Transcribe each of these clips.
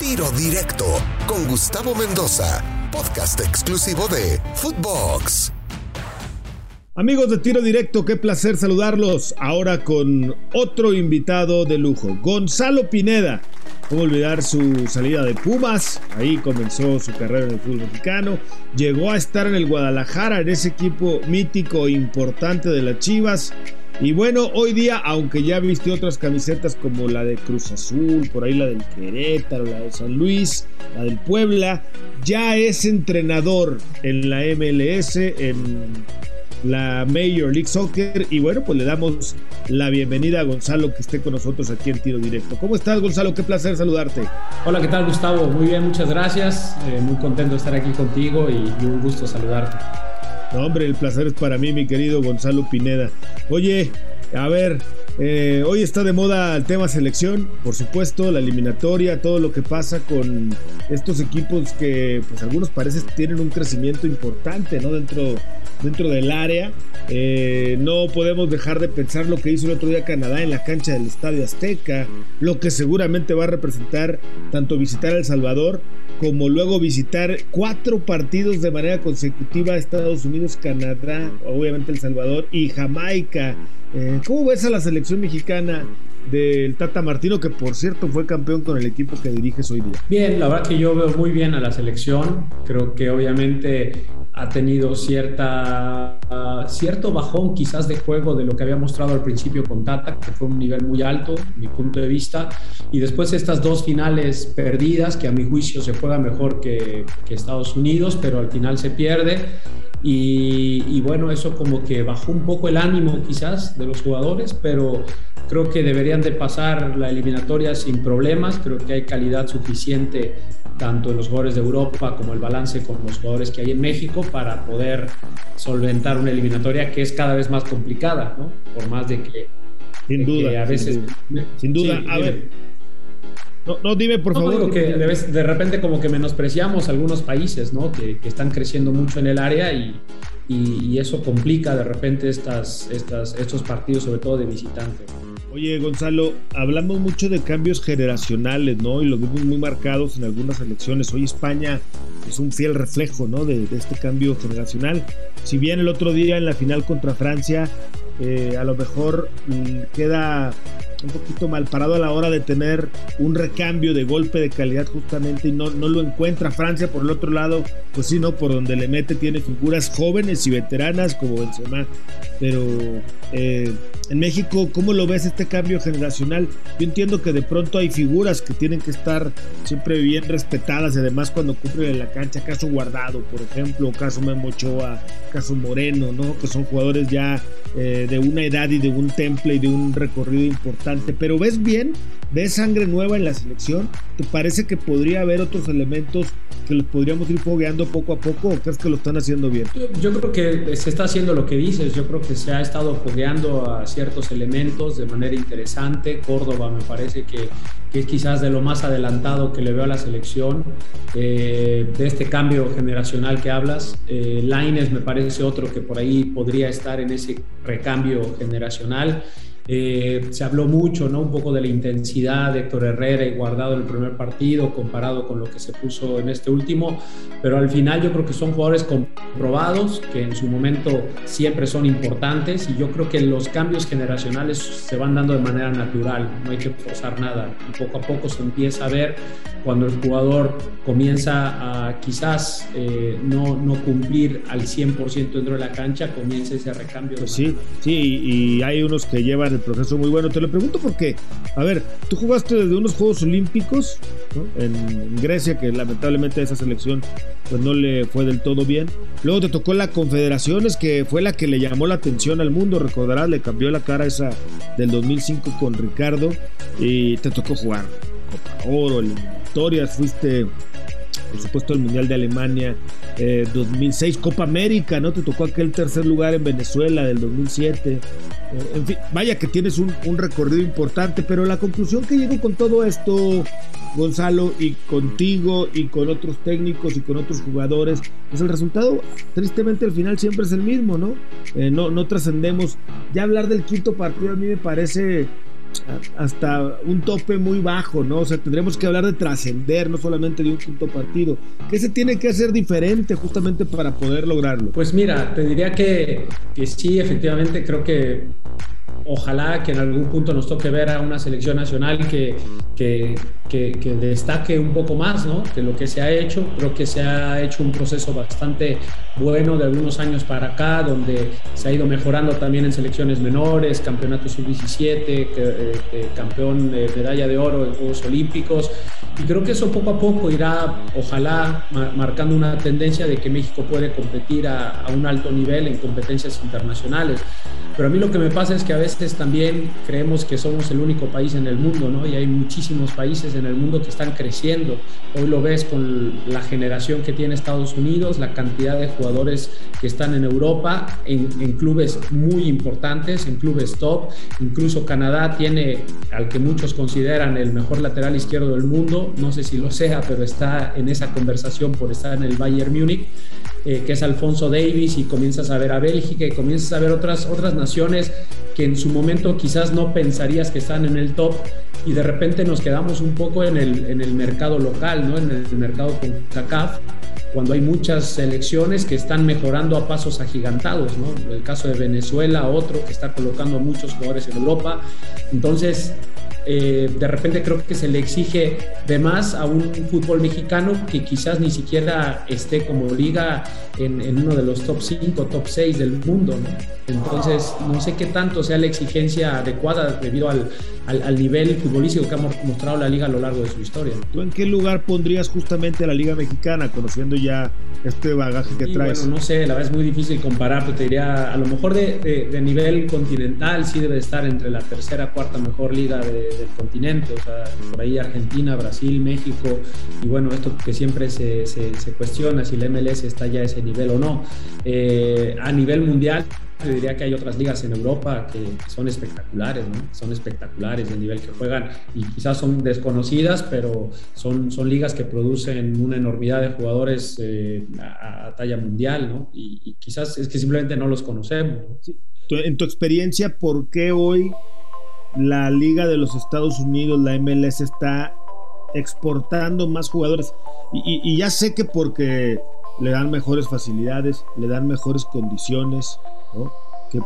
Tiro Directo con Gustavo Mendoza, podcast exclusivo de Footbox. Amigos de Tiro Directo, qué placer saludarlos ahora con otro invitado de lujo, Gonzalo Pineda. ¿Cómo olvidar su salida de Pumas? Ahí comenzó su carrera en el fútbol mexicano. Llegó a estar en el Guadalajara, en ese equipo mítico e importante de las Chivas. Y bueno, hoy día, aunque ya viste otras camisetas como la de Cruz Azul, por ahí la del Querétaro, la de San Luis, la del Puebla, ya es entrenador en la MLS, en la Major League Soccer. Y bueno, pues le damos la bienvenida a Gonzalo que esté con nosotros aquí en Tiro Directo. ¿Cómo estás, Gonzalo? Qué placer saludarte. Hola, ¿qué tal, Gustavo? Muy bien, muchas gracias. Eh, muy contento de estar aquí contigo y un gusto saludarte hombre, el placer es para mí, mi querido Gonzalo Pineda. Oye, a ver, eh, hoy está de moda el tema selección, por supuesto, la eliminatoria, todo lo que pasa con estos equipos que, pues algunos parece tienen un crecimiento importante, ¿no? Dentro, dentro del área. Eh, no podemos dejar de pensar lo que hizo el otro día Canadá en la cancha del Estadio Azteca, lo que seguramente va a representar tanto visitar El Salvador como luego visitar cuatro partidos de manera consecutiva a Estados Unidos, Canadá, obviamente El Salvador y Jamaica. Eh, ¿Cómo ves a la selección mexicana del Tata Martino, que por cierto fue campeón con el equipo que diriges hoy día? Bien, la verdad que yo veo muy bien a la selección. Creo que obviamente ha tenido cierta, cierto bajón quizás de juego de lo que había mostrado al principio con Tata, que fue un nivel muy alto, mi punto de vista, y después estas dos finales perdidas, que a mi juicio se juega mejor que, que Estados Unidos, pero al final se pierde. Y, y, bueno, eso como que bajó un poco el ánimo quizás de los jugadores, pero creo que deberían de pasar la eliminatoria sin problemas, creo que hay calidad suficiente tanto en los jugadores de Europa como el balance con los jugadores que hay en México para poder solventar una eliminatoria que es cada vez más complicada, ¿no? Por más de que, sin duda, a veces... Sin duda, a ver. No, no, dime por favor. que de, repente como que menospreciamos algunos países, ¿no? Que, que están creciendo mucho en el área y, y, eso complica de repente estas, estas, estos partidos, sobre todo de visitantes. Oye, Gonzalo, hablamos mucho de cambios generacionales, ¿no? Y lo vimos muy marcados en algunas elecciones. Hoy España es un fiel reflejo, ¿no? De, este cambio generacional. Si bien el otro día en la final contra Francia, eh, a lo mejor mm, queda un poquito mal parado a la hora de tener un recambio de golpe de calidad justamente y no, no lo encuentra Francia por el otro lado, pues sí, ¿no? Por donde le mete tiene figuras jóvenes y veteranas como Benzema, pero eh, en México, ¿cómo lo ves este cambio generacional? Yo entiendo que de pronto hay figuras que tienen que estar siempre bien respetadas, además cuando cumplen en la cancha, caso Guardado, por ejemplo, caso Memo Ochoa, caso Moreno, ¿no? Que son jugadores ya eh, de una edad y de un temple y de un recorrido importante. Pero ves bien, ves sangre nueva en la selección. ¿Te parece que podría haber otros elementos que los podríamos ir fogueando poco a poco o crees que lo están haciendo bien? Yo, creo que se está haciendo lo que dices. Yo creo que se ha estado fogueando a ciertos elementos de manera interesante. Córdoba me parece que, es quizás de lo más adelantado que le veo a la selección, eh, de este cambio generacional que hablas. Eh, Laines me parece otro que por ahí podría estar en ese recambio generacional. Eh, se habló mucho, ¿no? Un poco de la intensidad de Héctor Herrera y Guardado en el primer partido comparado con lo que se puso en este último, pero al final yo creo que son jugadores comprobados, que en su momento siempre son importantes y yo creo que los cambios generacionales se van dando de manera natural, no hay que forzar nada y poco a poco se empieza a ver cuando el jugador comienza a quizás eh, no, no cumplir al 100% dentro de la cancha, comienza ese recambio. Pues sí, sí, y hay unos que llevan el proceso muy bueno. Te lo pregunto porque, a ver, tú jugaste desde unos Juegos Olímpicos en Grecia, que lamentablemente esa selección pues no le fue del todo bien. Luego te tocó la Confederaciones, que fue la que le llamó la atención al mundo, recordarás, le cambió la cara esa del 2005 con Ricardo y te tocó jugar Copa Oro, eliminatorias, fuiste por supuesto el Mundial de Alemania 2006, eh, Copa América, ¿no? Te tocó aquel tercer lugar en Venezuela del 2007. Eh, en fin, vaya que tienes un, recorrido importante, pero la conclusión que llego con todo esto, Gonzalo, y contigo, y con otros técnicos y con otros jugadores, pues el resultado, tristemente al final siempre es el mismo, ¿no? Eh, no, no trascendemos. Ya hablar del quinto partido a mí me parece hasta un tope muy bajo, ¿no? O sea, tendremos que hablar de trascender, no solamente de un quinto partido. ¿Qué se tiene que hacer diferente justamente para poder lograrlo? Pues mira, te diría que, que sí, efectivamente, creo que ojalá que en algún punto nos toque ver a una selección nacional que, que, que, destaque un poco más ¿no? que lo que se ha hecho. Creo que se ha hecho un proceso bastante bueno de algunos años para acá, donde se ha ido mejorando también en selecciones menores, campeonato sub-17, eh, campeón de medalla de oro en Juegos Olímpicos. Y creo que eso poco a poco irá, ojalá, marcando una tendencia de que México puede competir a un alto nivel en competencias internacionales. Pero a mí lo que me pasa es que a veces también creemos que somos el único país en el mundo, ¿no? Y hay muchísimos países en el mundo que están creciendo. Hoy lo ves con la generación que tiene Estados Unidos, la cantidad de jugadores que están en Europa, en, en clubes muy importantes, en clubes top. Incluso Canadá tiene al que muchos consideran el mejor lateral izquierdo del mundo. No sé si lo sea, pero está en esa conversación por estar en el Bayern Múnich. Eh, que es Alfonso Davis, y comienzas a ver a Bélgica y comienzas a ver otras, otras naciones que en su momento quizás no pensarías que están en el top y de repente nos quedamos un poco en el, en el mercado local, ¿no? en el mercado con CACAF, cuando hay muchas selecciones que están mejorando a pasos agigantados, ¿no? el caso de Venezuela, otro que está colocando a muchos jugadores en Europa. Entonces, eh, de repente creo que se le exige de más a un fútbol mexicano que quizás ni siquiera esté como liga en, uno de los top 5, top 6 del mundo. Entonces, no sé qué tanto sea la exigencia adecuada debido al, al, nivel futbolístico que ha mostrado la liga a lo largo de su historia. ¿Tú en qué lugar pondrías justamente a la liga mexicana, conociendo ya este bagaje que traes? Bueno, no sé, la verdad es muy difícil comparar, pero te diría, a lo mejor de, de, nivel continental sí debe estar entre la tercera, cuarta mejor liga del continente, o sea, por ahí Argentina, Brasil, México, y bueno, esto que siempre se, se, cuestiona si la MLS está ya a ese nivel o no. Eh, a nivel mundial, diría que hay otras ligas en Europa que, son espectaculares, ¿no? Son espectaculares el nivel que juegan y quizás son desconocidas, pero son, son ligas que producen una enormidad de jugadores eh, a, talla mundial, ¿no? Y, quizás es que simplemente no los conocemos. En tu experiencia, ¿por qué hoy la Liga de los Estados Unidos, la MLS, está exportando más jugadores? y ya sé que porque le dan mejores facilidades, le dan mejores condiciones, que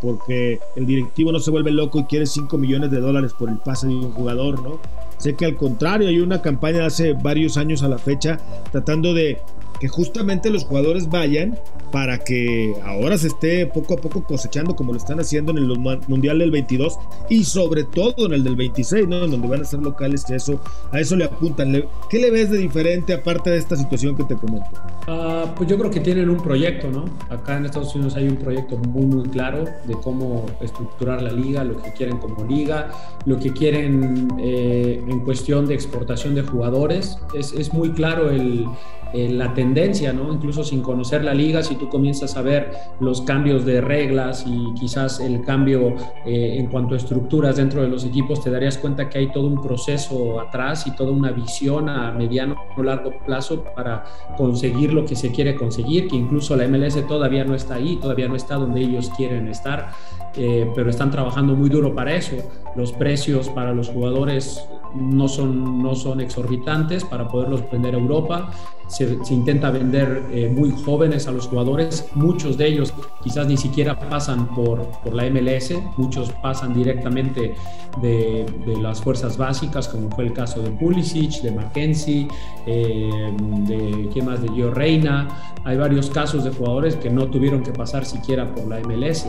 porque el directivo no se vuelve loco y quiere 5 millones de dólares por el pase de un jugador, ¿no? Sé que al contrario, hay una campaña de hace varios años a la fecha tratando de que justamente los jugadores vayan para que ahora se esté poco a poco cosechando como lo están haciendo en el Mundial del 22 y sobre todo en el del 26, ¿no? En donde van a ser locales, que eso, a eso le apuntan. ¿Qué le ves de diferente aparte de esta situación que te comento? Ah, pues yo creo que tienen un proyecto, ¿no? Acá en Estados Unidos hay un proyecto muy, muy claro de cómo estructurar la liga, lo que quieren como liga, lo que quieren eh, en cuestión de exportación de jugadores. Es, es muy claro el, la tendencia, ¿no? Incluso sin conocer la liga, si tú comienzas a ver los cambios de reglas y quizás el cambio eh, en cuanto a estructuras dentro de los equipos, te darías cuenta que hay todo un proceso atrás y toda una visión a mediano o largo plazo para conseguir lo que se quiere conseguir, que incluso la MLS todavía no está ahí, todavía no está donde ellos quieren estar, eh, pero están trabajando muy duro para eso. Los precios para los jugadores no son, no son exorbitantes para poderlos vender a Europa. Se, intenta vender eh, muy jóvenes a los jugadores. Muchos de ellos quizás ni siquiera pasan por, por la MLS, muchos pasan directamente de, de, las fuerzas básicas, como fue el caso de Pulisic, de Mackenzie, eh, de ¿quién más? de Gio Reina. Hay varios casos de jugadores que no tuvieron que pasar siquiera por la MLS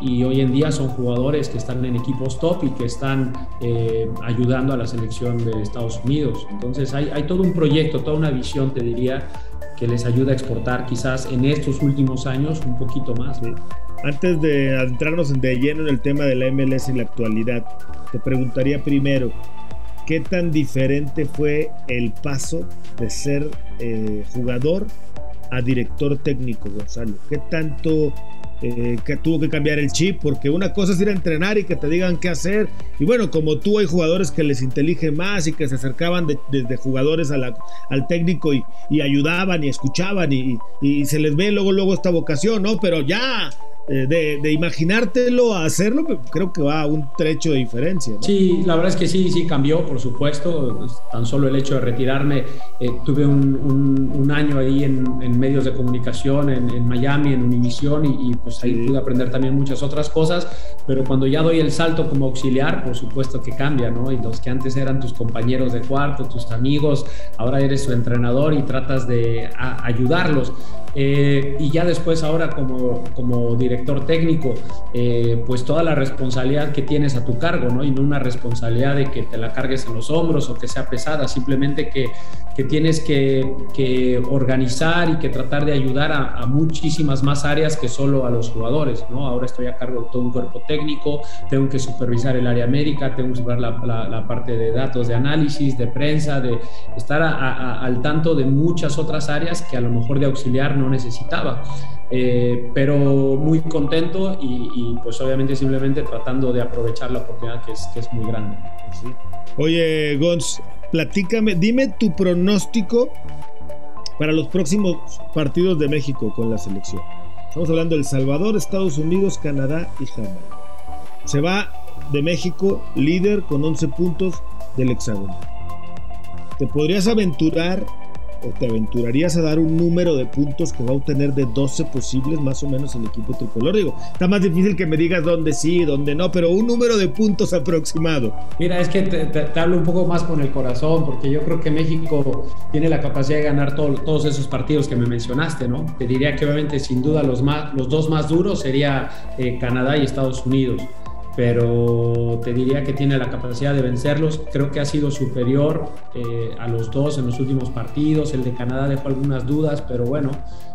y hoy en día son jugadores que están en equipos top y que están eh, ayudando a la selección de Estados Unidos. Entonces hay, todo un proyecto, toda una visión, te diría, que les ayuda a exportar quizás en estos últimos años un poquito más. Antes de adentrarnos de lleno en el tema de la MLS en la actualidad, te preguntaría primero, ¿qué tan diferente fue el paso de ser eh, jugador a director técnico, Gonzalo? ¿Qué tanto eh, que tuvo que cambiar el chip, porque una cosa es ir a entrenar y que te digan qué hacer. Y bueno, como tú hay jugadores que les inteligen más y que se acercaban desde jugadores al técnico y, ayudaban y escuchaban y, y, se les ve luego, luego esta vocación, ¿no? Pero ya eh, de, imaginártelo a hacerlo, creo que va a un trecho de diferencia. Sí, la verdad es que sí, sí cambió, por supuesto. Pues, tan solo el hecho de retirarme, eh, tuve un, año ahí en, medios de comunicación, en, Miami, en Univision, y, pues ahí pude aprender también muchas otras cosas. Pero cuando ya doy el salto como auxiliar, por supuesto que cambia, ¿no? Y los que antes eran tus compañeros de cuarto, tus amigos, ahora eres su entrenador y tratas de ayudarlos. Eh, y ya después ahora como, como director técnico, eh, pues toda la responsabilidad que tienes a tu cargo, ¿no? Y no una responsabilidad de que te la cargues en los hombros o que sea pesada, simplemente que, que tienes que, que, organizar y que tratar de ayudar a, muchísimas más áreas que solo a los jugadores, ¿no? Ahora estoy a cargo de todo un cuerpo técnico, tengo que supervisar el área médica, tengo que supervisar la, la, parte de datos de análisis, de prensa, de estar al tanto de muchas otras áreas que a lo mejor de auxiliar no necesitaba. Eh, pero muy contento y, pues obviamente simplemente tratando de aprovechar la oportunidad que es, que es muy grande. Oye, Gonz, platícame, dime tu pronóstico para los próximos partidos de México con la selección. Estamos hablando de El Salvador, Estados Unidos, Canadá y Jamaica. Se va de México líder con 11 puntos del hexágono. ¿Te podrías aventurar te aventurarías a dar un número de puntos que va a obtener de 12 posibles más o menos el equipo tricolor? Digo, está más difícil que me digas dónde sí, dónde no, pero un número de puntos aproximado. Mira, es que te, hablo un poco más con el corazón, porque yo creo que México tiene la capacidad de ganar todos esos partidos que me mencionaste, ¿no? Te diría que obviamente sin duda los, dos más duros sería eh, Canadá y Estados Unidos pero te diría que tiene la capacidad de vencerlos. Creo que ha sido superior eh, a los dos en los últimos partidos. El de Canadá dejó algunas dudas, pero bueno,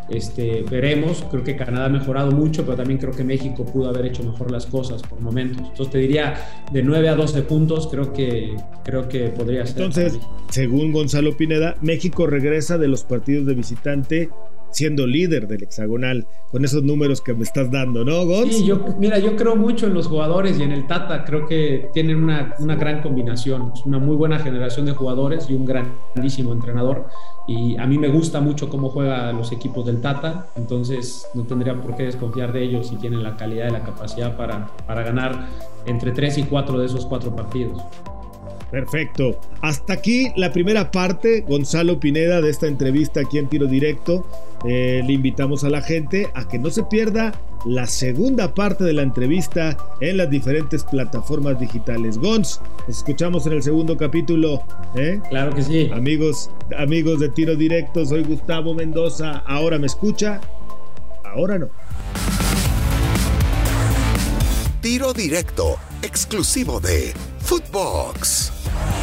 este, veremos. Creo que Canadá ha mejorado mucho, pero también creo que México pudo haber hecho mejor las cosas por momentos. Entonces te diría de 9 a 12 puntos, creo que, creo que podría ser. Entonces, según Gonzalo Pineda, México regresa de los partidos de visitante siendo líder del hexagonal con esos números que me estás dando, ¿no, Gonz? Sí, yo, mira, yo creo mucho en los jugadores y en el Tata, creo que tienen una, una gran combinación, es una muy buena generación de jugadores y un grandísimo entrenador y a mí me gusta mucho cómo juegan los equipos del Tata, entonces no tendría por qué desconfiar de ellos si tienen la calidad y la capacidad para, para ganar entre tres y cuatro de esos cuatro partidos. Perfecto. Hasta aquí la primera parte, Gonzalo Pineda, de esta entrevista aquí en Tiro Directo. Eh, le invitamos a la gente a que no se pierda la segunda parte de la entrevista en las diferentes plataformas digitales. Gonz, nos escuchamos en el segundo capítulo. ¿eh? Claro que sí. Amigos, amigos de Tiro Directo, soy Gustavo Mendoza. Ahora me escucha, ahora no. Tiro Directo, exclusivo de Footbox.